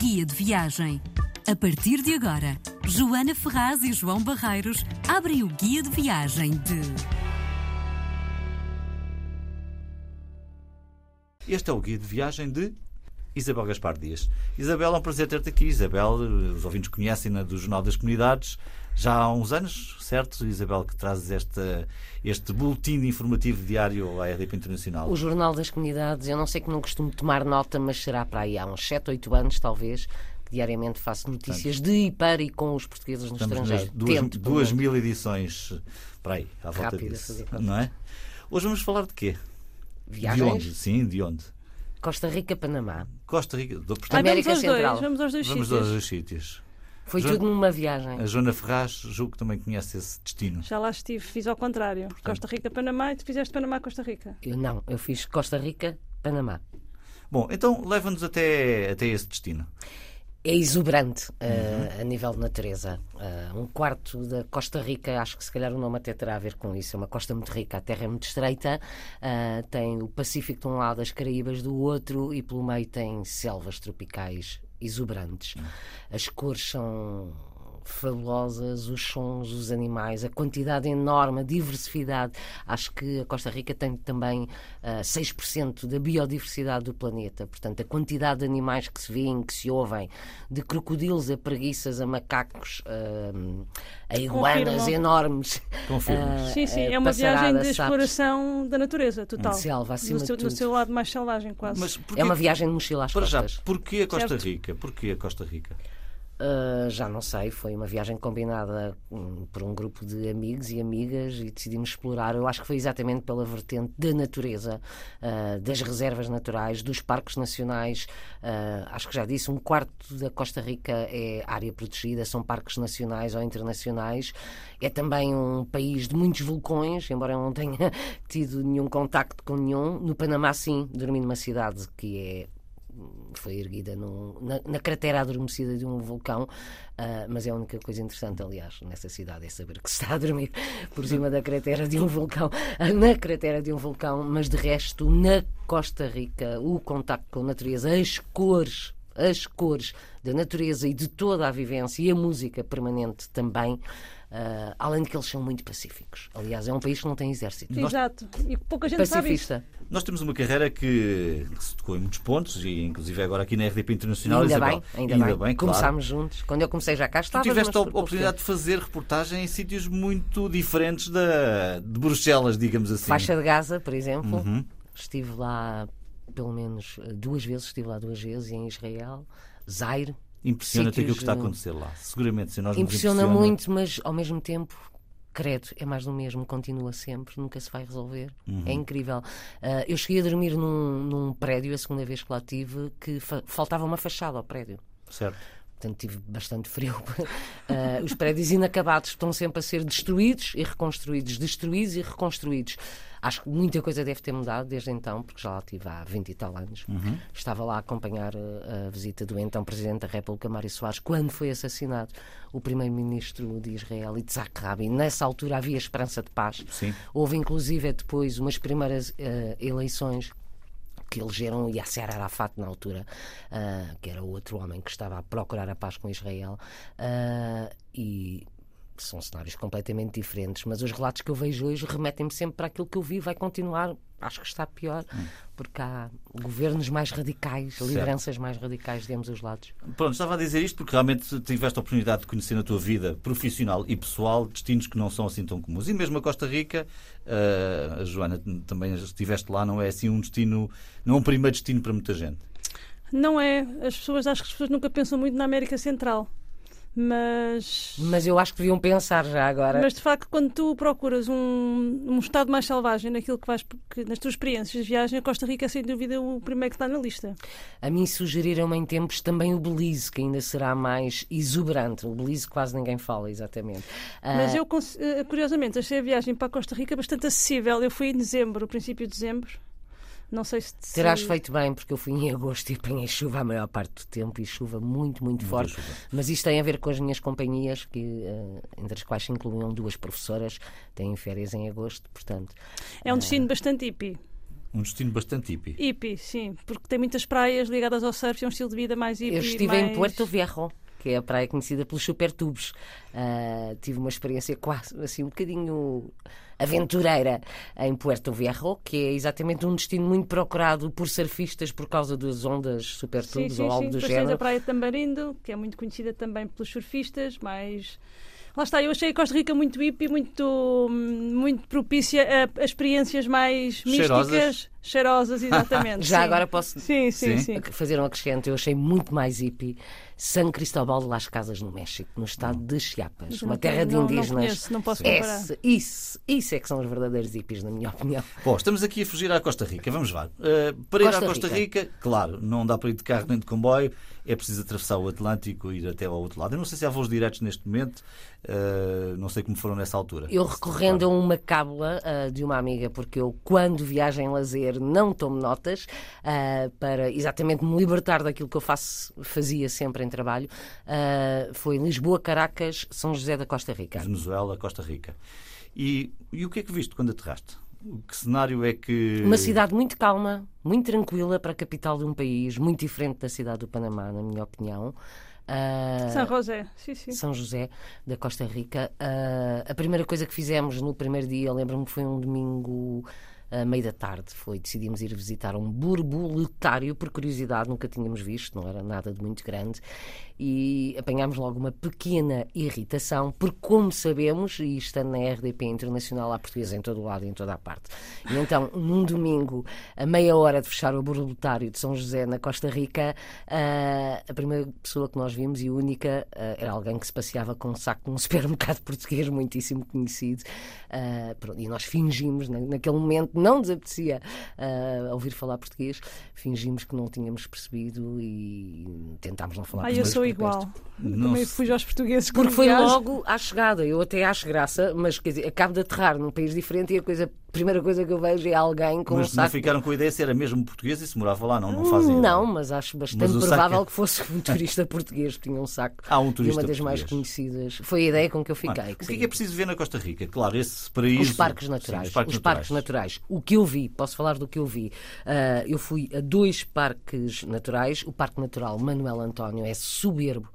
Guia de Viagem. A partir de agora, Joana Ferraz e João Barreiros abrem o Guia de Viagem de. Este é o guia de viagem de Isabel Gaspar Dias. Isabel, é um prazer ter-te aqui. Isabel, os ouvintes conhecem-na do Jornal das Comunidades já há uns anos, certo, Isabel, que trazes esta, este boletim informativo diário à RDP Internacional? O Jornal das Comunidades, eu não sei que não costumo tomar nota, mas será para aí há uns 7, 8 anos, talvez, diariamente faço notícias Portanto, de e para e com os portugueses no estrangeiro. Duas, Tento, duas mil edições para aí, à volta Rápida, disso. Não é? Hoje vamos falar de quê? Viagens? De onde? Sim, de onde? Costa Rica, Panamá. Costa Rica, do, portanto, América vamos Central. Dois, vamos aos dois vamos sítios. Aos dois sítios. Foi tudo numa viagem. A Joana Ferraz, julgo que também conhece esse destino. Já lá estive, fiz ao contrário. Portanto, Costa Rica, Panamá e tu fizeste Panamá, Costa Rica. Eu não, eu fiz Costa Rica, Panamá. Bom, então leva-nos até, até esse destino. É exuberante uh, uhum. a nível de natureza. Uh, um quarto da Costa Rica, acho que se calhar o nome até terá a ver com isso. É uma costa muito rica, a terra é muito estreita, uh, tem o Pacífico de um lado, as Caraíbas do outro, e pelo meio tem selvas tropicais exuberantes. Uhum. As cores são fabulosas, os sons, os animais, a quantidade enorme, a diversidade. Acho que a Costa Rica tem também uh, ah, 6% da biodiversidade do planeta. Portanto, a quantidade de animais que se vêem, que se ouvem, de crocodilos a preguiças, a macacos, uh, a iguanas enormes. Confirmo. Uh, sim, sim, é uma viagem de exploração da natureza, total. Selva, acima no, seu, no seu lado mais selvagem, quase. Mas é uma viagem de mochila às Para costas. já, porquê a Costa certo. Rica? Porquê a Costa Rica? Uh, já não sei, foi uma viagem combinada um, por um grupo de amigos e amigas e decidimos explorar. Eu acho que foi exatamente pela vertente da natureza, uh, das reservas naturais, dos parques nacionais. Uh, acho que já disse, um quarto da Costa Rica é área protegida, são parques nacionais ou internacionais. É também um país de muitos vulcões, embora eu não tenha tido nenhum contacto com nenhum. No Panamá, sim, dormi numa cidade que é foi erguida num, na, na, cratera adormecida de um vulcão, uh, mas é a única coisa interessante, aliás, nessa cidade, é saber que se está a dormir por cima da cratera de um vulcão, na cratera de um vulcão, mas de resto, na Costa Rica, o contacto com a natureza, as cores, as cores da natureza e de toda a vivência e a música permanente também. Uh, além de que eles são muito pacíficos. Aliás, é um país que não tem exército. Exato. E pouca gente Pacifista. sabe isso. Nós temos uma carreira que, que, se tocou em muitos pontos, e inclusive agora aqui na RDP Internacional. ainda Isabel, bem, ainda, ainda bem. bem Começámos claro. juntos. Quando eu comecei já cá estava. Tu tiveste a oportunidade de fazer reportagem em sítios muito diferentes da, de Bruxelas, digamos assim. Faixa de Gaza, por exemplo. Uhum. Estive lá pelo menos duas vezes, estive lá duas vezes, em Israel, Zaire, Impressiona-te aquilo que está a acontecer lá. Seguramente, se nós impressiona, impressiona muito, mas ao mesmo tempo credo, é mais do mesmo, continua sempre, nunca se vai resolver. Uhum. É incrível. Uh, eu cheguei a dormir num, num, prédio, a segunda vez que lá tive, que fa faltava uma fachada ao prédio. Certo. Portanto, tive bastante frio. Uh, os prédios inacabados estão sempre a ser destruídos e reconstruídos, destruídos e reconstruídos. Acho que muita coisa deve ter mudado desde então, porque já lá estive há 20 e tal anos. Uhum. Estava lá a acompanhar uh, a visita do então Presidente da República, Mário Soares, quando foi assassinado o Primeiro-Ministro de Israel, Yitzhak Rabin. Nessa altura havia esperança de paz. Sim. Houve, inclusive, depois umas primeiras uh, eleições que elegeram Yasser Arafat na altura, uh, que era o outro homem que estava a procurar a paz com Israel, uh, e são cenários completamente diferentes, mas os relatos que eu vejo hoje remetem-me sempre para aquilo que eu vi, vai continuar, acho que está pior, hum. porque há governos mais radicais, certo. lideranças mais radicais de ambos os lados. Pronto, estava a dizer isto porque realmente tiveste a oportunidade de conhecer na tua vida profissional e pessoal destinos que não são assim tão comuns. E mesmo a Costa Rica, uh, a Joana, também estiveste lá, não é assim um destino, não é um primeiro destino para muita gente. Não é. As pessoas, acho que as pessoas nunca pensam muito na América Central mas. Mas eu acho que deviam pensar já agora. Mas de facto, quando tu procuras um, um estado mais selvagem naquilo que vais. Que, nas tuas experiências de viagem, a Costa Rica é sem dúvida o primeiro que está na lista. A mim sugeriram em tempos também o Belize, que ainda será mais exuberante. O Belize quase ninguém fala, exatamente. Mas uh... eu, eh, curiosamente, achei a viagem para a Costa Rica bastante acessível. Eu fui em dezembro, princípio de dezembro. Não sei se. Terás feito bem, porque eu fui em agosto e apanhei chuva a maior parte do tempo e chuva muito, muito, forte. Chuva. Mas isto tem a ver com as minhas companhias, que, uh, entre as quais se incluíam duas professoras, têm férias em agosto, portanto. É um destino uh... bastante hippie. Um destino bastante hippie. Hippie, sim, porque tem muitas praias ligadas ao surf, é um estilo de vida mais hippie. Eu estive mais... em Puerto Viejo, que é a praia conhecida pelos supertubos. Uh, tive uma experiência quase assim um bocadinho aventureira em Puerto Viejo, que é exatamente um destino muito procurado por surfistas por causa das ondas supertubos ou algo sim. do Depois género. tens a praia de Tambarindo, que é muito conhecida também pelos surfistas, mais Lá está, eu achei a Costa Rica muito hippie, muito, muito propícia a, a experiências mais Cheirosas. místicas, cheirosas, exatamente. Já sim. agora posso Sim, sim, Sim. fazer um acrescento. Eu achei muito mais hippie San Cristóbal de las Casas, no México, no estado de Chiapas, uma terra de tenho- não- não indígenas. conheço, não posso comparar. Esse- isso, isso é que são os verdadeiros hippies, na minha opinião. Bom, estamos aqui a fugir à Costa Rica. Vamos lá. Uh, para ir Costa à Costa Rica. claro, não dá para ir de carro nem de comboio. É preciso atravessar o Atlântico e ir até ao outro lado. Eu não sei se há voos diretos neste momento. uh, não sei como foram nessa altura. Eu recorrendo a uma cábula ah, de uma amiga, porque eu, quando viajo em lazer, não tomo notas, ah, para exatamente me libertar daquilo que eu faço, fazia sempre em trabalho, ah, foi Lisboa, Caracas, São José da Costa Rica. Venezuela, Costa Rica. E, e o que é que viste quando aterraste? Que cenário é que. Uma cidade muito calma, muito tranquila para a capital de um país, muito diferente da cidade do Panamá, na minha opinião. Ah, São José, sim, sim. São José da Costa Rica. Ah, a primeira coisa que fizemos no primeiro dia, lembro-me que foi um domingo a meio da tarde, foi decidimos ir visitar um borboletário, por curiosidade, nunca tínhamos visto, não era nada de muito grande, e apanhámos logo uma pequena irritação, porque como sabemos, e estando na RDP Internacional há português em todo o lado e em toda a parte, e então, num domingo, a meia hora de fechar o borboletário de São José na Costa Rica, a primeira pessoa que nós vimos e única era alguém que se passeava com um saco num supermercado português muitíssimo conhecido. E nós fingimos, na- naquele momento, não nos apetecia ah, ouvir falar português, fingimos que não tínhamos percebido e tentámos não falar Ah, eu português sou igual. Não Também se- fujo aos portugueses. Porque foi logo à chegada. Eu até acho graça, mas quer dizer, acabo de aterrar num país diferente e a, coisa, a primeira coisa que eu vejo é alguém com um Mas não saco. ficaram com a ideia se era mesmo português e se morava lá, não? Não fazem ideia. Não, mas acho bastante Mas saco provável é- que fosse um turista português que tinha um saco. Há um e turista uma das mais português. conhecidas. Foi a ideia com que eu fiquei. Ah, o que é que é preciso ver na Costa Rica? Claro, esse paraíso. os parques Sim, naturais. os parques naturais. naturais. O que eu vi, posso falar do que eu vi. Ah, eu fui a dois parques naturais. O Parque Natural Manuel António é soberbo.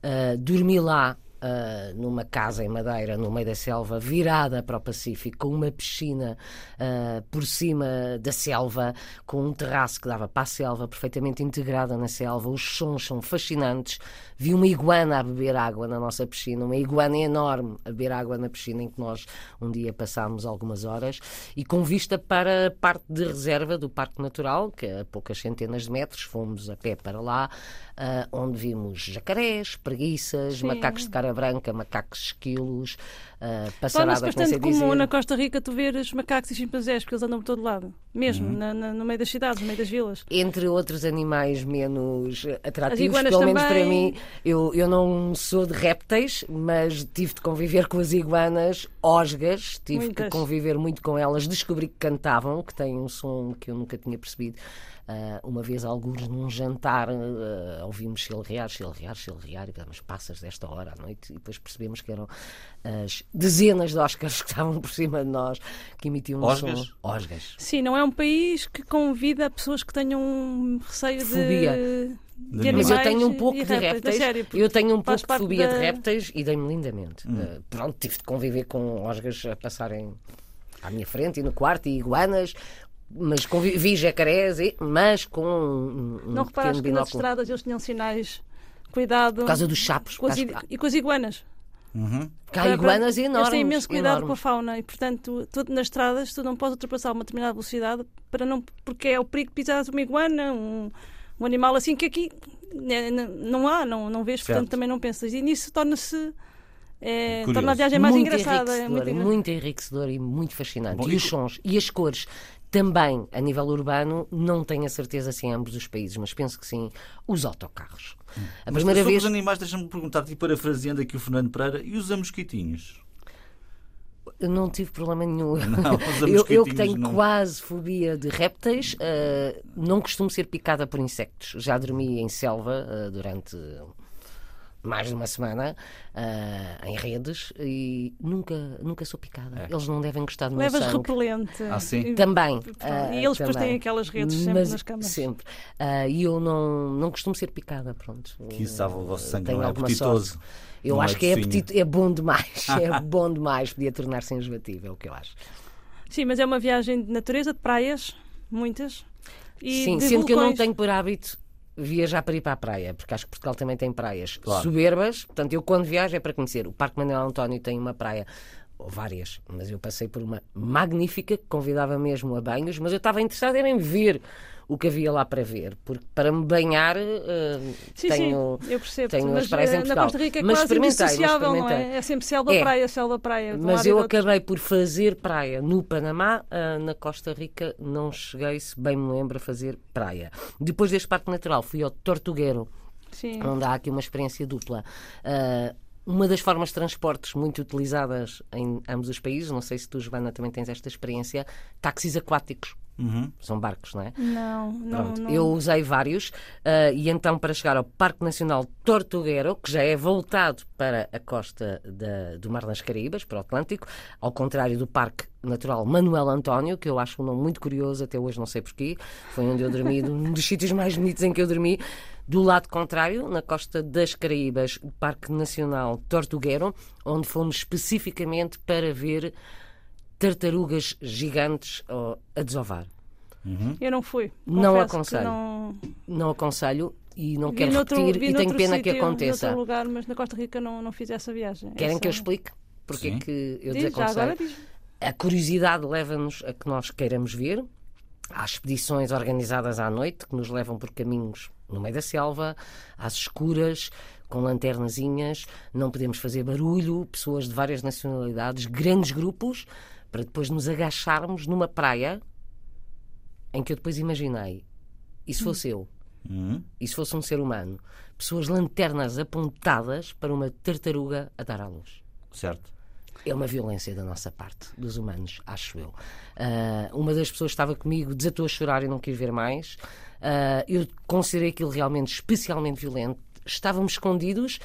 Ah, dormi lá. Ah, numa casa em madeira no meio da selva, virada para o Pacífico, com uma piscina ah, por cima da selva, com um terraço que dava para a selva, perfeitamente integrada na selva. Os sons são fascinantes. Vi uma iguana a beber água na nossa piscina, uma iguana enorme a beber água na piscina em que nós um dia passámos algumas horas e com vista para a parte de reserva do Parque Natural, que é a poucas centenas de metros, fomos a pé para lá, ah, onde vimos jacarés, preguiças, Sim. macacos de cara branca, macacos esquilos, Torna-se passaradas, não sei bastante comum na Costa Rica tu ver os macacos e chimpanzés, porque eles andam por todo lado. Mesmo, Uhum. na- na- no meio das cidades, no meio das vilas. entre outros animais menos atrativos, pelo menos também. para mim. Eu, eu não sou de répteis, mas tive de conviver com as iguanas, osgas, tive Muitas. que conviver muito com elas. Descobri que cantavam, que têm um som que eu nunca tinha percebido. Ah, uma vez, alguns num jantar, ah, ouvimos chilrear, chilrear, chilrear, e pensamos, passas desta hora à noite, e depois percebemos que eram as dezenas de Oscars que estavam por cima de nós, que emitiam um som. Osgas. Sim, não é um país que convida pessoas que tenham um receio de. Fobia. de Mas eu tenho um pouco de répteis, sério, eu tenho um pouco de fobia da- de répteis e dei-me lindamente. Uh, pronto, tive de conviver com osgas a passarem à minha frente e no quarto e iguanas. Mas convivi jacarés, e- mas com um, Não reparaste que nas estradas eles tinham sinais. Cuidado. Por causa dos sapos. com as e com as iguanas. Uhum. Há Para- iguanas enormes. Eles têm imenso cuidado com a enormes. fauna e, portanto, tu, nas estradas tu não podes ultrapassar uma determinada velocidade para não, porque é o perigo de pisares uma iguana, um, um animal assim que aqui né, não há, não, não vês, Certo. portanto também não pensas. E nisso torna-se. É, torna a viagem mais muito engraçada. É enriquecedor, muito engra- muito enriquecedor e muito fascinante. Bom, e e os sons e as cores. Também, a nível urbano, não tenho a certeza se em ambos os países, mas penso que sim, os autocarros. A Mas primeira sobre vez. os animais, deixa-me perguntar-te, e parafraseando aqui o Fernando Pereira, e os mosquitinhos? Eu não tive problema nenhum. Não, eu, eu que tenho não. quase fobia de répteis, eh, não costumo ser picada por insectos. Já dormi em selva eh, durante mais de uma semana ah, em redes e nunca, nunca sou picada. Eles não devem gostar do meu Levas sangue. repelente. Ah, sim? Também. Ah, e eles depois têm aquelas redes sempre Mas- nas câmaras. Sempre. Ah, e eu não, não costumo ser picada, pronto. Que isso sabe, o vosso sangue Tenho não é apetitoso. sorte. Eu Não acho é que é, apetito, é bom demais. É bom demais. Podia tornar-se enjoativo, é o que eu acho. Sim, mas é uma viagem de natureza, de praias, muitas. E Sim, de sendo que eu não vulcões. tenho por hábito viajar para ir para a praia, porque acho que Portugal também tem praias Claro. soberbas. Portanto, eu quando viajo é para conhecer. O Parque Manuel António tem uma praia, ou várias, mas eu passei por uma magnífica que convidava mesmo a banhos, mas eu estava interessado em ver o que havia lá para ver, porque para me banhar eh, Sim, tenho. sim, eu percebo. tenho mas as praias em eh, na Portugal. Costa Rica é Mas quase experimentei, mas indissociável, não é? É sempre selva, É. praia, selva, praia. Mas eu acabei por fazer praia no Panamá, ah, na Costa Rica não cheguei, se bem me lembro, a fazer praia. Depois deste Parque Natural fui ao Tortuguero, Sim. onde há aqui uma experiência dupla. Ah, uma das formas de transportes muito utilizadas em ambos os países, não sei se tu, Joana, também tens esta experiência, táxis aquáticos. Uhum. São barcos, não é? Não, não, Pronto, não. eu usei vários ah, e então para chegar ao Parque Nacional Tortuguero, que já é voltado para a costa da- do Mar das Caraíbas, para o Atlântico, ao contrário do Parque Natural Manuel António, que eu acho um nome muito curioso, até hoje não sei porquê, foi onde eu dormi, um dos sítios mais bonitos em que eu dormi. Do lado contrário, na costa das Caraíbas, o Parque Nacional Tortuguero, onde fomos especificamente para ver tartarugas gigantes ó, a desovar. Eu não fui. Não que aconselho. Não... Não aconselho e não Vi quero noutro- repetir e tenho pena que sítio, aconteça. noutro lugar, mas na Costa Rica não, não fiz essa viagem. Querem Essa- que eu explique? Porque Sim. é que eu Diz, já agora desaconselho? diz. A curiosidade leva-nos a que nós queiramos ver. Há expedições organizadas à noite que nos levam por caminhos no meio da selva, às escuras, com lanternazinhas, não podemos fazer barulho, pessoas de várias nacionalidades, grandes grupos, para depois nos agacharmos numa praia em que eu depois imaginei, e se fosse eu? Uhum. E se fosse um ser humano? Pessoas lanternas apontadas para uma tartaruga a dar à luz. Certo. É uma violência da nossa parte, dos humanos, acho eu. Ah, uma das pessoas que estava comigo desatou a chorar e não quis ver mais. Ah, eu considerei aquilo realmente especialmente violento. Estávamos escondidos,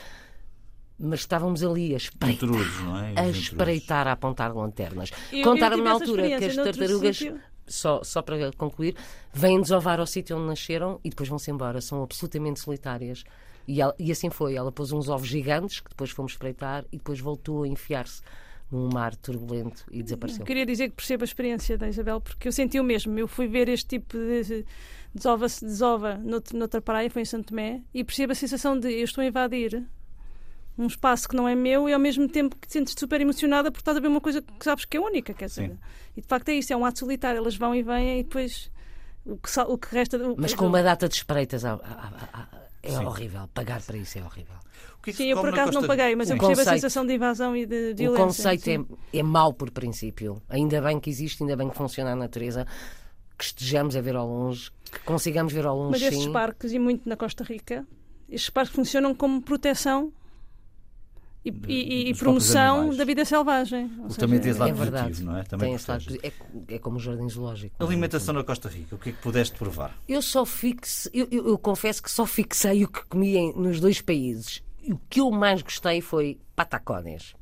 mas estávamos ali a espreitar. Intrusos, não é? A espreitar, a apontar lanternas. Contaram-me na altura que as tartarugas, sítio. só, só para concluir, vêm desovar ao sítio onde nasceram e depois vão-se embora. São absolutamente solitárias. E, ela- e assim foi. Ela pôs uns ovos gigantes que depois fomos espreitar e depois voltou a enfiar-se num mar turbulento e desapareceu. Eu queria dizer que percebo a experiência da Isabel, porque eu senti o mesmo. Eu fui ver este tipo de desova, desova noutra praia, foi em Santo Tomé, e percebo a sensação de eu estou a invadir um espaço que não é meu e ao mesmo tempo que te sentes super emocionada porque estás a ver uma coisa que sabes que é única, quer dizer. Sim. E de facto é isso, é um ato solitário. Elas vão e vêm e depois o que, o que resta. o que- Mas com uma data de espreitas à- à- à- à- é Sim. horrível. Pagar para isso é horrível. O que é que Sim, eu por acaso não paguei, mas eu percebo a Conceito. sensação de invasão e de O violência. conceito sim. é, é mau por princípio. Ainda bem que existe, ainda bem que funciona a natureza, que estejamos a ver ao longe, que consigamos ver ao longe. Mas estes sim. parques, e muito na Costa Rica, estes parques funcionam como proteção e, e- e promoção da vida selvagem. O seja, também tem esse lado é verdade. positivo, não é? Também Tem esse lado é, é como o jardim zoológico. não é? Alimentação na Costa Rica, o que é que pudeste provar? Eu só fixe, eu, eu- eu confesso que só fixei o que comi em- nos dois países. E o que eu mais gostei foi patacones.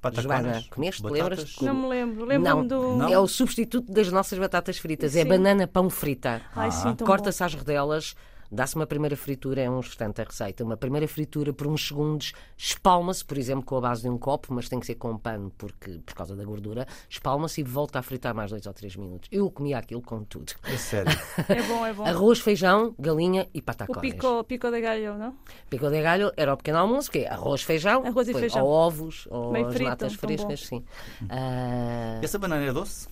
Patacones? Joana, comeste? batatas? Não me lembro. Lembro-me do. Não. É o substituto das nossas batatas fritas. É Sim. banana pão frita. Ah. Corta-se às rodelas, dá-se uma primeira fritura, é um instante a receita. Uma primeira fritura por uns segundos, espalma-se, por exemplo, com a base de um copo, mas tem que ser com um pano porque, por causa da gordura, espalma-se e volta a fritar mais dois ou três minutos. Eu comia aquilo com tudo. É sério. bom. É bom, é bom. Arroz, feijão, galinha e O patacones. pico, pico de galho, não? Pico de galho era o pequeno almoço, que é arroz, feijão, Arroz e depois feijão. ou ovos, ou Bem as frito, natas frescas, sim. Ah, Essa banana é doce?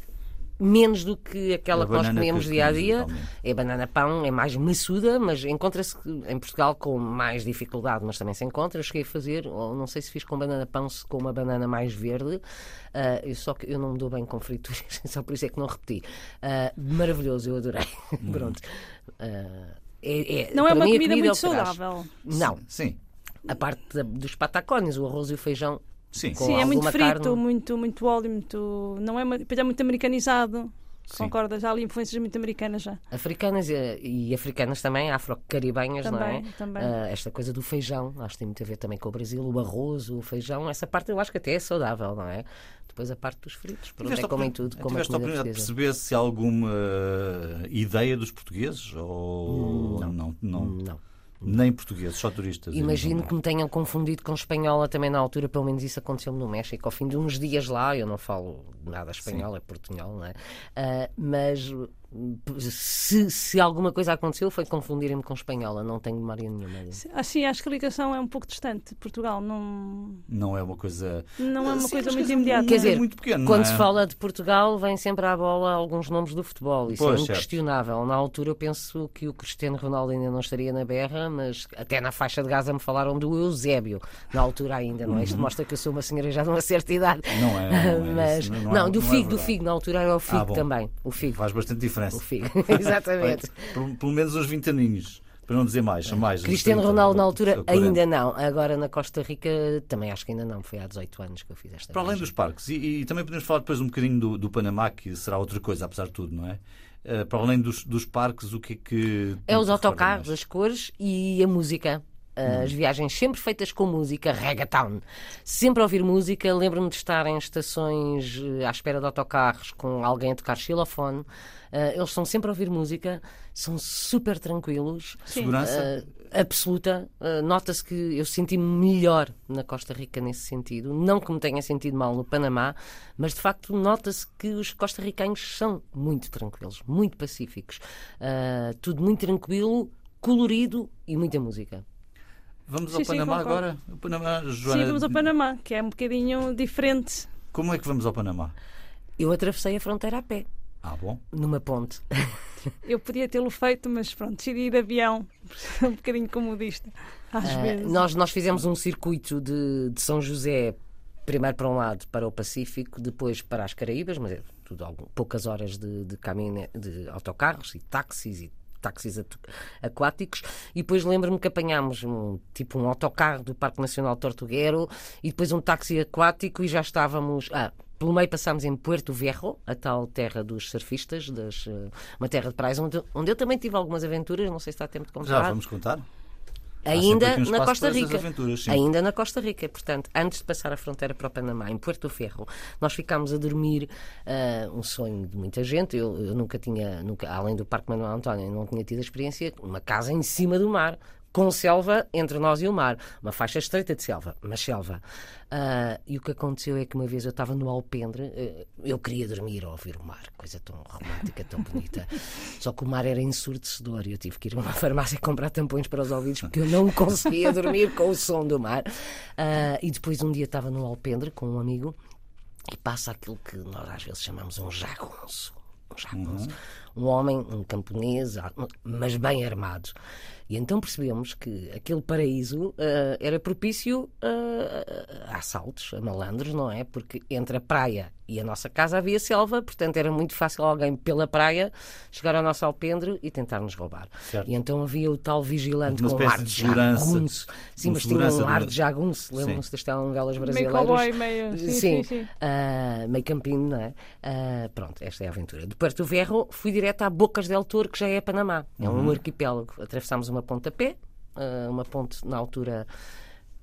Menos do que aquela A que nós comemos dia a dia. É banana pão, é mais maçuda, mas encontra-se em Portugal com mais dificuldade, mas também se encontra. Eu cheguei a fazer, ou não sei se fiz com banana pão, se com uma banana mais verde. Ah, eu só que eu não me dou bem com frituras, só por isso é que não repeti. Ah, maravilhoso, eu adorei. Pronto. Ah, é- é- Não é uma mim, a comida é muito saudável. Não, Sim. a parte da- dos patacones, o arroz e o feijão. Sim. Com Sim, é muito frito, carne. muito, muito óleo, muito. Não é, uma- depois é muito americanizado. Sim. Concorda? Já há ali influências muito americanas já. Africanas e, e africanas também, afro-caribenhas, não é? Também. Ah, esta coisa do feijão, acho que tem muito a ver também com o Brasil, o arroz, o feijão, essa parte eu acho que até é saudável, não é? Depois a parte dos fritos, por onde é que comem tudo, como tiveste a oportunidade de perceber se há alguma eh, ideia dos portugueses? Ou Não. não, não, Não. Nem portugueses, só turistas? Imagino que me tenham confundido com espanhola também na altura, pelo menos isso aconteceu-me no México. Ao fim de uns dias lá, eu não falo nada espanhol, é portunhol, não é? Ah, mas se, se alguma coisa aconteceu foi confundirem-me com espanhola, não tenho memória nenhuma. Assim, acho que a ligação é um pouco distante. Portugal não, Não é uma coisa. não é uma Sim, coisa muito imediata. Quer é dizer, muito pequeno, Quando é? se fala de Portugal, vem sempre à bola alguns nomes do futebol. Isso Pois, é certo. inquestionável. Na altura eu penso que o Cristiano Ronaldo ainda não estaria na berra, mas até na faixa de Gaza me falaram do Eusébio, na altura ainda, não é? Isto mostra que eu sou uma senhora já de uma certa idade. Não é, não é mas, isso, não, não é- do não é Figo, do. Figo, na altura era o Figo Ah, também. O Figo. Faz bastante diferença. O Figo, exatamente. Pelo, pelo menos uns 20 aninhos, para não dizer mais, mais. Cristiano 30, Ronaldo na altura 40. ainda não. Agora na Costa Rica também acho que ainda não. Foi há 18 anos que eu fiz esta Para além dos parques, e, e também podemos falar depois um bocadinho do, do Panamá, que será outra coisa, apesar de tudo, não é? Eh, para além dos, dos parques, o que é que. É os autocarros, as cores e a música. As viagens sempre feitas com música, reggaeton. Sempre a ouvir música. Lembro-me de estar em estações eh, à espera de autocarros com alguém a tocar xilofone. Eh, eles estão sempre a ouvir música, são super tranquilos. Segurança? Eh, absoluta. Eh, Nota-se que eu senti-me melhor na Costa Rica nesse sentido. Não que me tenha sentido mal no Panamá, mas de facto nota-se que os costarricanos são muito tranquilos, muito pacíficos. Tudo muito tranquilo, colorido e muita música. Vamos Sim, ao sim, Panamá concordo. agora? O Panamá, Joana, Sim, vamos ao Panamá, que é um bocadinho diferente. Como é que vamos ao Panamá? Eu atravessei a fronteira a pé, Ah, bom. numa ponte. Eu podia tê-lo feito, mas pronto, decidi ir de avião, um bocadinho comodista, às Ah, vezes. nós, nós fizemos um circuito de, de São José, primeiro para um lado, para o Pacífico, depois para as Caraíbas, mas é tudo algum, poucas horas de, de caminho, de autocarros e táxis e táxis aquáticos e depois lembro-me que apanhámos um, tipo um autocarro do Parque Nacional Tortuguero e depois um táxi aquático e já estávamos ah, pelo meio passámos em Puerto Viejo, a tal terra dos surfistas, das, eh, uma terra de praias, onde, onde eu também tive algumas aventuras, não sei se está a tempo de contar. Já vamos contar? Ainda um na Costa Rica. aventuras. Ainda na Costa Rica. Portanto, antes de passar a fronteira para o Panamá, em Puerto Ferro, nós ficámos a dormir ah, um sonho de muita gente. Eu, eu nunca tinha, nunca, além do Parque Manuel António, não tinha tido a experiência, uma casa em cima do mar. Com selva entre nós e o mar. Uma faixa estreita de selva, mas selva. Ah, e o que aconteceu é que uma vez eu estava no alpendre, eh, eu queria dormir a ouvir o mar, coisa tão romântica, tão bonita. Só que o mar era ensurdecedor e eu tive que ir a uma farmácia comprar tampões para os ouvidos porque eu não conseguia dormir com o som do mar. Ah, e depois um dia estava no alpendre com um amigo e passa aquilo que nós às vezes chamamos um jagunço. Um jagunço. Um homem, um camponês, ah, mas bem armado. E então percebemos que aquele paraíso ah, era propício ah, a assaltos, a malandros, não é? Porque entre a praia e a nossa casa havia selva, portanto era muito fácil alguém pela praia chegar ao nosso alpendre e tentar nos roubar. Certo. E então havia o tal vigilante Uma com um ar de jagunço. Sim, mas tinha um ar de jagunço. Lembram-se das telenovelas meio brasileiras? cowboy, meio. Sim, sim, sim. Ah, meio campino, não é? Ah, pronto, esta é a aventura. De Puerto Verro, fui direto a Bocas del Toro, que já é Panamá. É um arquipélago. Atravessámos uma a pé, ah, uma ponte na altura.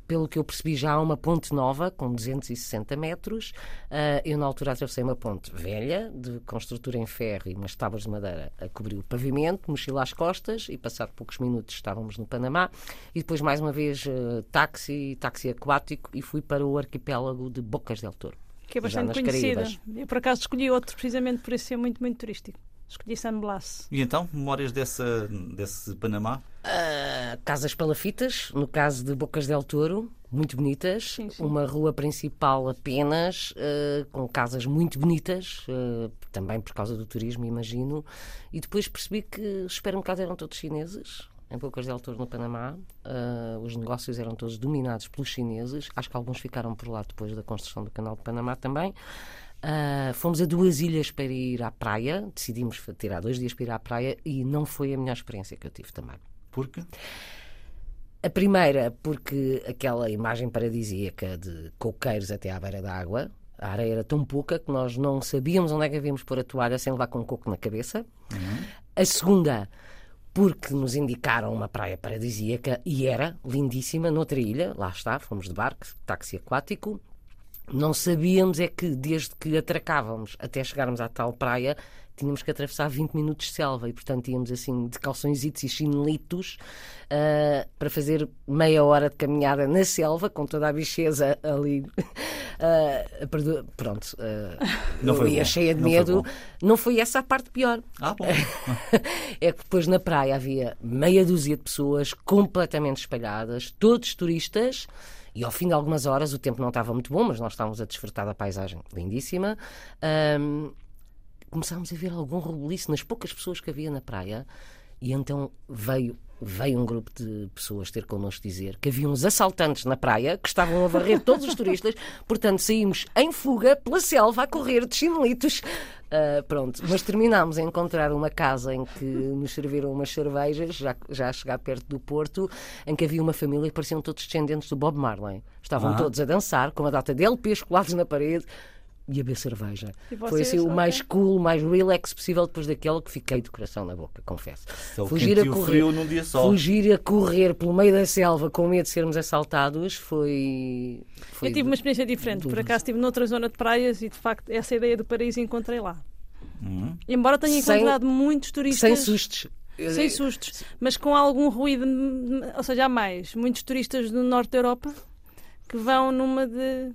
Pelo que eu percebi, já há uma ponte nova com 260 metros. Ah, eu, na altura, atravessei uma ponte velha, de construtora em ferro e umas tábuas de madeira a cobrir o pavimento, mochila às costas e, passado poucos minutos, estávamos no Panamá. E depois, mais uma vez, ah, táxi, táxi aquático e fui para o arquipélago de Bocas del Toro. que é bastante conhecida. Caraíbas. Eu, por acaso, escolhi outro precisamente por esse ser muito, muito turístico. Escolhi San Blas. E então, memórias dessa, desse Panamá? Ah, casas palafitas, no caso de Bocas del Toro, muito bonitas. Sim, sim. Uma rua principal apenas, ah, com casas muito bonitas, ah, também por causa do turismo, imagino. E depois percebi que os supermercados eram todos chineses. Em Bocas del Toro, no Panamá, os negócios eram todos dominados pelos chineses. Acho que alguns ficaram por lá depois da construção do Canal de Panamá também. Ah, fomos a duas ilhas para ir à praia, decidimos tirar dois dias para ir à praia e não foi a melhor experiência que eu tive também. Porque? A primeira, porque aquela imagem paradisíaca de coqueiros até à beira da água, A areia era tão pouca que nós não sabíamos onde é que havíamos pôr a toalha sem levar com um coco na cabeça. A segunda, porque nos indicaram uma praia paradisíaca e era lindíssima, noutra ilha, lá está, fomos de barco, táxi aquático. Não sabíamos é que desde que atracávamos até chegarmos à tal praia tínhamos que atravessar 20 minutos de selva e, portanto, íamos assim de calçõezitos e chinelitos uh, para fazer meia hora de caminhada na selva, com toda a bicheza ali. Uh, pronto, uh, não foi eu ia bom. cheia de Não foi medo. bom. Não foi essa a parte pior. Ah, bom. é que depois na praia havia meia dúzia de pessoas completamente espalhadas, todos turistas. E ao fim de algumas horas, o tempo não estava muito bom, mas nós estávamos a desfrutar da paisagem lindíssima. Ahm, começámos a ver algum rebuliço nas poucas pessoas que havia na praia. E então veio, veio um grupo de pessoas ter connosco dizer que havia uns assaltantes na praia que estavam a varrer todos os turistas. Portanto, saímos em fuga pela selva a correr de chinelitos. Ah, pronto, mas terminámos a encontrar uma casa em que nos serviram umas cervejas, já, já a chegar perto do Porto, em que havia uma família que pareciam todos descendentes do Bob Marley. Estavam Ah. todos a dançar, com uma data de LPs colados na parede e a beber cerveja. E Foi assim o mais cool, o mais relax possível depois daquele que fiquei de coração na boca, confesso. Só Fugir a e correr. num dia só. Fugir a correr pelo meio da selva com medo de sermos assaltados foi. foi Eu tive uma experiência diferente. Por acaso estive noutra zona de praias e de facto essa ideia do paraíso encontrei lá. Hum. Embora tenha Sem- encontrado muitos turistas. sem sustos. Sem sustos, mas com algum ruído, ou seja, há mais. Muitos turistas do norte da Europa que vão numa de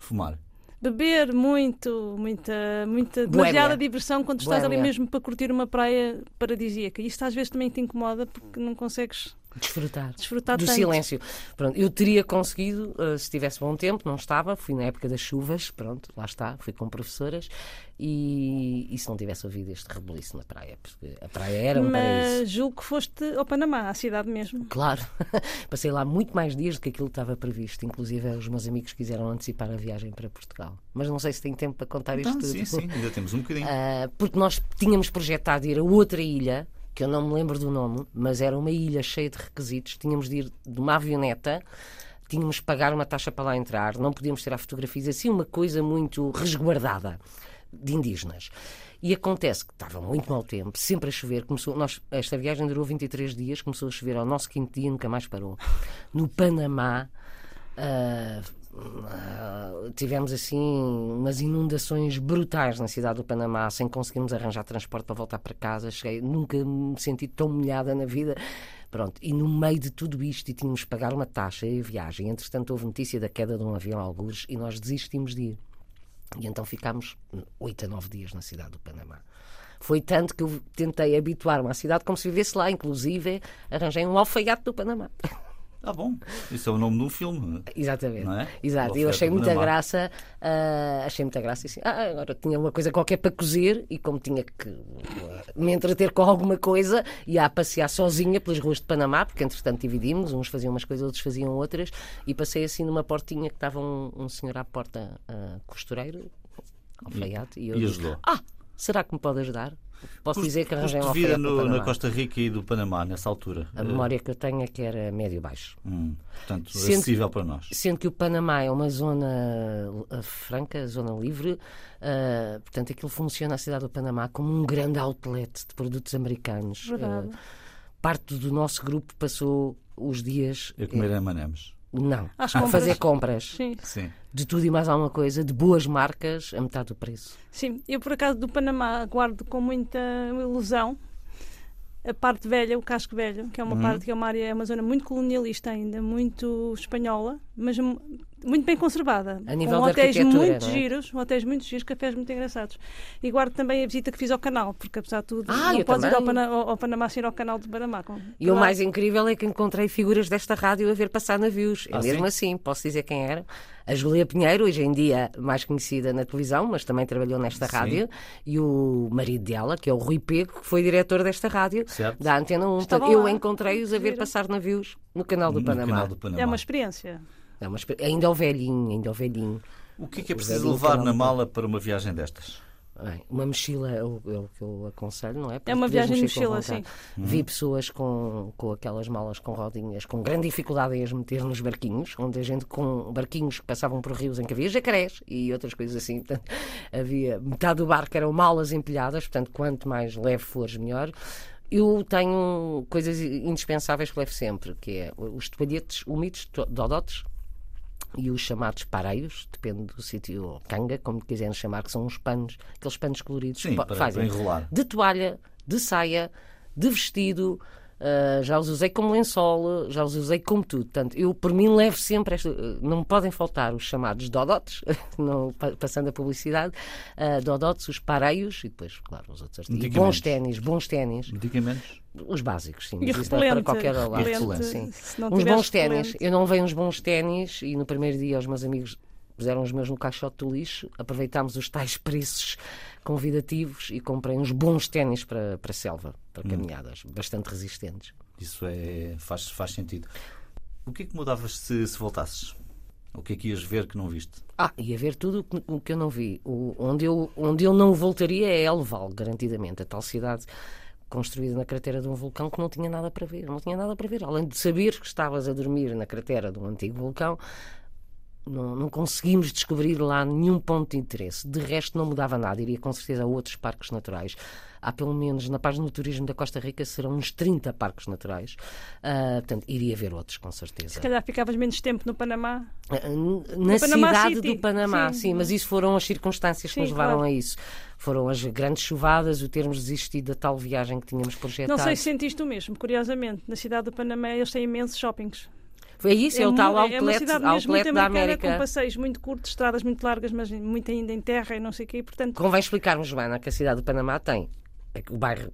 Fumar. Beber muito, muita, muita demasiada diversão quando estás ali mesmo para curtir uma praia paradisíaca. Isto às vezes também te incomoda porque não consegues Desfrutar. desfrutar do tanto. silêncio. Pronto, eu teria conseguido, uh, se tivesse bom tempo, não estava, fui na época das chuvas, pronto, lá está, fui com professoras e, e se não tivesse ouvido este rebuliço na praia, porque a praia era um paraíso. Mas julgo que foste ao Panamá, à cidade mesmo. Claro, passei lá muito mais dias do que aquilo que estava previsto. Inclusive, os meus amigos quiseram antecipar a viagem para Portugal. Mas não sei se tenho tempo para contar isto Então, tudo. sim, sim, ainda temos um bocadinho. Ah, porque nós tínhamos projetado ir a outra ilha, que eu não me lembro do nome, mas era uma ilha cheia de requisitos. Tínhamos de ir de uma avioneta, tínhamos de pagar uma taxa para lá entrar, não podíamos tirar fotografias, assim, uma coisa muito resguardada de indígenas. E acontece que estava muito mau tempo, sempre a chover. Começou, nós, esta viagem durou 23 dias, começou a chover ao nosso quinto dia nunca mais parou. No Panamá, ah, ah, tivemos assim umas inundações brutais na cidade do Panamá, sem conseguirmos arranjar transporte para voltar para casa. Cheguei, nunca me senti tão molhada na vida. Pronto, e no meio de tudo isto, e tínhamos de pagar uma taxa e viagem. Entretanto, houve notícia da queda de um avião a e nós desistimos de ir. E então ficámos oito a nove dias na cidade do Panamá. Foi tanto que eu tentei habituar-me à cidade como se vivesse lá, inclusive arranjei um alfaiate do Panamá. Ah, bom. Isso é o nome de um filme. Exatamente. Não é? Exato. E eu achei Alfredo muita graça, ah, achei muita graça e assim, ah, agora tinha uma coisa qualquer para cozer e como tinha que ah, me entreter com alguma coisa, ia a passear sozinha pelas ruas de Panamá, porque entretanto dividimos, uns faziam umas coisas, outros faziam outras, e passei assim numa portinha que estava um, um senhor à porta ah, costureiro, alfaiate, e eu E disse, ajudou. ah, será que me pode ajudar? Posso dizer que arranjei um Custo de vida no, na. Costa Rica e do Panamá, nessa altura. A memória que eu tenho é que era médio-baixo. Hum, portanto, Sendo- acessível para nós. Sendo que o Panamá é uma zona uh, franca, zona livre, uh, portanto aquilo funciona a cidade do Panamá como um grande outlet de produtos americanos. Verdade. Uh, parte do nosso grupo passou os dias. A comer M&M's. Não, Às a compras. fazer compras Sim, Sim. de tudo e mais alguma coisa, de boas marcas, a metade do preço. sim. Eu, por acaso, do Panamá guardo com muita ilusão a parte velha, o casco velho, que é uma Uhum. parte que é uma área, é uma zona muito colonialista ainda, muito espanhola, mas muito bem conservada. A nível com hotéis muito é? giros, hotéis muito giros, cafés muito engraçados. E guardo também a visita que fiz ao canal, porque apesar de tudo, Ah, não eu podes ir ao. Pana- ao- ao Panamá sem ir ao canal de Panamá. Com- E o mais incrível é que encontrei figuras desta rádio a ver passar navios. É Ah, mesmo sim? assim, posso dizer quem era. A Júlia Pinheiro, hoje em dia mais conhecida na televisão, mas também trabalhou nesta Sim. rádio. E o marido dela, que é o Rui Pego, que foi diretor desta rádio, Certo. da Antena 1. Estavam eu lá. encontrei-os a ver passar navios no canal do No Panamá. canal do Panamá. É uma experiência. É uma Ainda ao velhinho, ainda ao velhinho. O que é que é preciso levar na mala para uma viagem destas? Bem, uma mochila é o, é o que eu aconselho, não é? Para É uma viagem de mochila, sim. Vi pessoas com, com aquelas malas com rodinhas com grande dificuldade em as meter nos barquinhos, onde a gente com barquinhos que passavam por rios em que havia jacarés e outras coisas assim. Portanto, havia metade do barco eram malas empilhadas, portanto, quanto mais leve fores, melhor. Eu tenho coisas indispensáveis que levo sempre, que é os toalhetes úmidos, to- dodotes, e os chamados pareios, depende do sítio, canga, como quiserem chamar, que são uns panos, aqueles panos coloridos Sim, que fazem de toalha, de saia, de vestido. Ah, já os usei como lençol, já os usei como tudo. Portanto, eu por mim levo sempre esta. ah, Não me podem faltar os chamados dodotes, não, pa- passando a publicidade, dodotes, os pareios e depois, claro, os outros artigos. E. Bons ténis, bons ténis, Medicamentos? os básicos, sim. E isso dá para qualquer lado. repelente, Sim. Uns bons ténis. Eu não vejo uns bons ténis e no primeiro dia os meus amigos puseram os meus no caixote do lixo. Aproveitámos os tais preços convidativos e comprei uns bons ténis para, para a selva, para Hum. caminhadas, bastante resistentes. Isso é, faz, faz sentido. O que é que mudavas se, se voltasses? O que é que ias ver que não viste? Ah, e a ver tudo o que- o que eu não vi. O, onde, eu, onde eu não voltaria é Elval, garantidamente. A tal cidade construída na cratera de um vulcão que não tinha nada para ver. Não tinha nada para ver. Além de saber que estavas a dormir na cratera de um antigo vulcão, não, não conseguimos descobrir lá nenhum ponto de interesse. De resto, não mudava nada. Iria com certeza a outros parques naturais. Há pelo menos, na página do turismo da Costa Rica, serão uns 30 parques naturais. Ah, portanto, iria ver outros, com certeza. Se calhar ficavas menos tempo no Panamá. Na Panamá cidade City. do Panamá, sim. Sim. mas isso foram as circunstâncias que Sim, nos levaram claro. a isso. Foram as grandes chuvadas, o termos desistido da tal viagem que tínhamos projetado. Não sei se sentiste o mesmo, curiosamente. Na cidade do Panamá eles têm imensos shoppings. Foi isso, é, o tal outlet, é uma cidade mesmo outlet muito da América. com passeios muito curtos, estradas muito largas, mas muito ainda em terra e não sei o quê. Portanto, Convém explicarmos, Joana, que a cidade do Panamá tem o bairro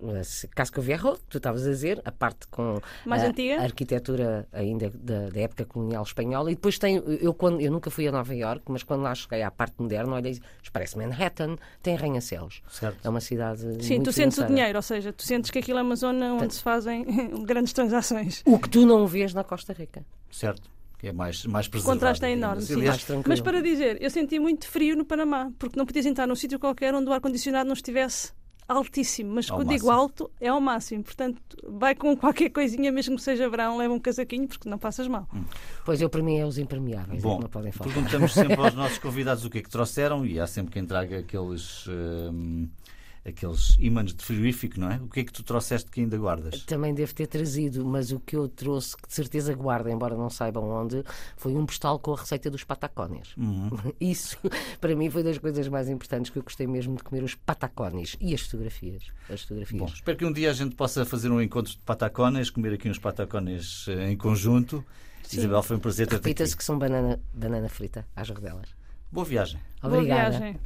Casco Viejo, que tu estavas a dizer, a parte com Mais a, antiga. a arquitetura ainda da, da época colonial espanhola, e depois tem, eu, quando, eu nunca fui a Nova Iorque, mas quando lá cheguei à parte moderna, olhei, parece Manhattan, tem arranha-céus. É uma cidade sim, muito tu sentes o financeira. dinheiro, ou seja, tu sentes que aquilo é uma zona onde se fazem grandes transações. O que tu não vês na Costa Rica. Certo. É mais, mais O preservado. contraste é enorme. assim. sim. Mas para dizer, eu senti muito frio no Panamá, porque não podias entrar num sítio qualquer onde o ar-condicionado não estivesse altíssimo. Mas Ao quando digo máximo. alto, é ao máximo. Portanto, vai com qualquer coisinha, mesmo que seja verão, leva um casaquinho, porque não passas mal. Pois eu, para mim, é os impermeáveis, é Bom, que não podem faltar. perguntamos sempre aos nossos convidados o que é que trouxeram e há sempre quem traga aqueles, hum, aqueles ímãs de frigorífico, não é? O que é que tu trouxeste que ainda guardas? Também devo ter trazido, mas o que eu trouxe, que de certeza guarda, embora não saibam onde, foi um postal com a receita dos patacones. Uhum. Isso, para mim, foi das coisas mais importantes que eu gostei mesmo de comer os patacones e as fotografias. As fotografias. Bom, espero que um dia a gente possa fazer um encontro de patacones, comer aqui uns patacones eh, em conjunto. Isabel, foi um prazer ter-te aqui. Repita-se que são banana, banana frita às rodelas. Boa viagem. Boa Obrigada. viagem.